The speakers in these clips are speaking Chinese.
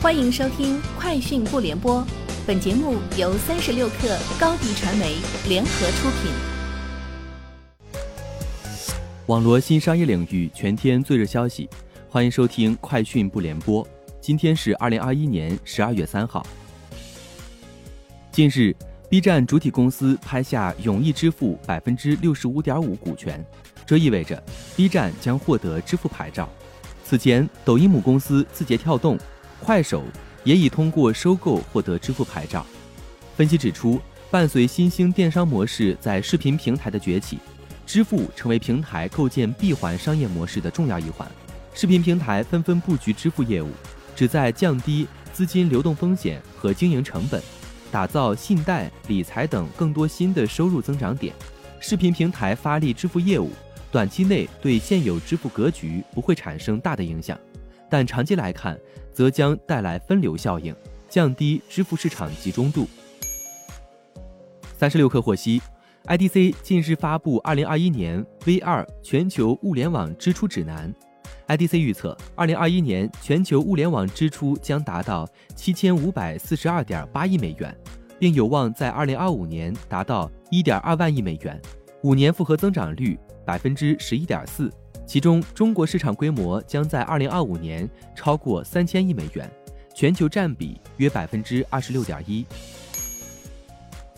欢迎收听《快讯不联播》，本节目由三十六克高低传媒联合出品。网罗新商业领域全天最热消息，欢迎收听《快讯不联播》。今天是二零二一年十二月三号。近日，B 站主体公司拍下永易支付百分之六十五点五股权，这意味着 B 站将获得支付牌照。此前，抖音母公司字节跳动。快手也已通过收购获得支付牌照。分析指出，伴随新兴电商模式在视频平台的崛起，支付成为平台构建闭环商业模式的重要一环。视频平台纷纷布局支付业务，旨在降低资金流动风险和经营成本，打造信贷、理财等更多新的收入增长点。视频平台发力支付业务，短期内对现有支付格局不会产生大的影响。但长期来看，则将带来分流效应，降低支付市场集中度。三十六氪获悉，IDC 近日发布二零二一年 V 二全球物联网支出指南。IDC 预测，二零二一年全球物联网支出将达到七千五百四十二点八亿美元，并有望在二零二五年达到一点二万亿美元，五年复合增长率百分之十一点四。其中，中国市场规模将在二零二五年超过三千亿美元，全球占比约百分之二十六点一。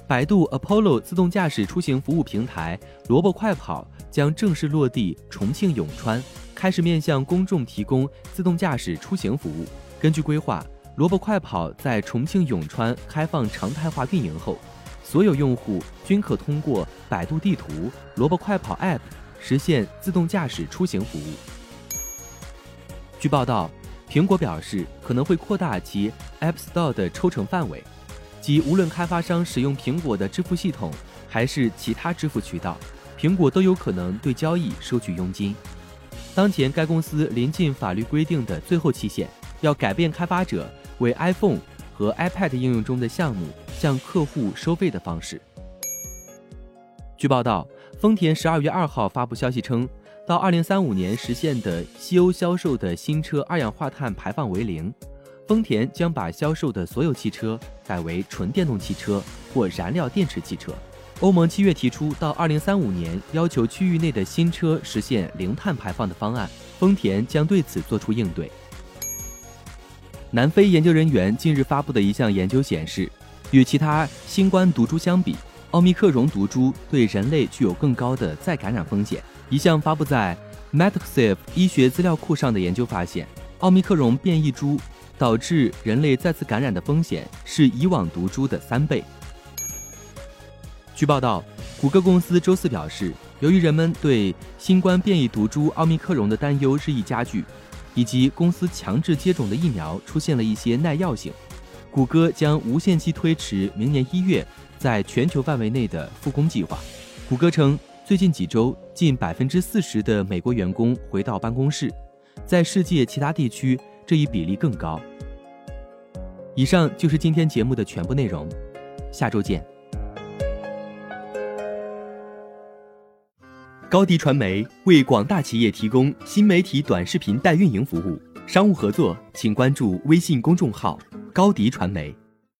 百度 Apollo 自动驾驶出行服务平台“萝卜快跑”将正式落地重庆永川，开始面向公众提供自动驾驶出行服务。根据规划，“萝卜快跑”在重庆永川开放常态化运营后，所有用户均可通过百度地图“萝卜快跑 ”App。实现自动驾驶出行服务。据报道，苹果表示可能会扩大其 App Store 的抽成范围，即无论开发商使用苹果的支付系统还是其他支付渠道，苹果都有可能对交易收取佣金。当前，该公司临近法律规定的最后期限，要改变开发者为 iPhone 和 iPad 应用中的项目向客户收费的方式。据报道。丰田十二月二号发布消息称，到二零三五年实现的西欧销售的新车二氧化碳排放为零。丰田将把销售的所有汽车改为纯电动汽车或燃料电池汽车。欧盟七月提出到二零三五年要求区域内的新车实现零碳排放的方案，丰田将对此作出应对。南非研究人员近日发布的一项研究显示，与其他新冠毒株相比。奥密克戎毒株对人类具有更高的再感染风险。一项发布在 m e t a x i f 医学资料库上的研究发现，奥密克戎变异株导致人类再次感染的风险是以往毒株的三倍。据报道，谷歌公司周四表示，由于人们对新冠变异毒株奥密克戎的担忧日益加剧，以及公司强制接种的疫苗出现了一些耐药性，谷歌将无限期推迟明年一月。在全球范围内的复工计划，谷歌称，最近几周近百分之四十的美国员工回到办公室，在世界其他地区这一比例更高。以上就是今天节目的全部内容，下周见。高迪传媒为广大企业提供新媒体短视频代运营服务，商务合作请关注微信公众号高迪传媒。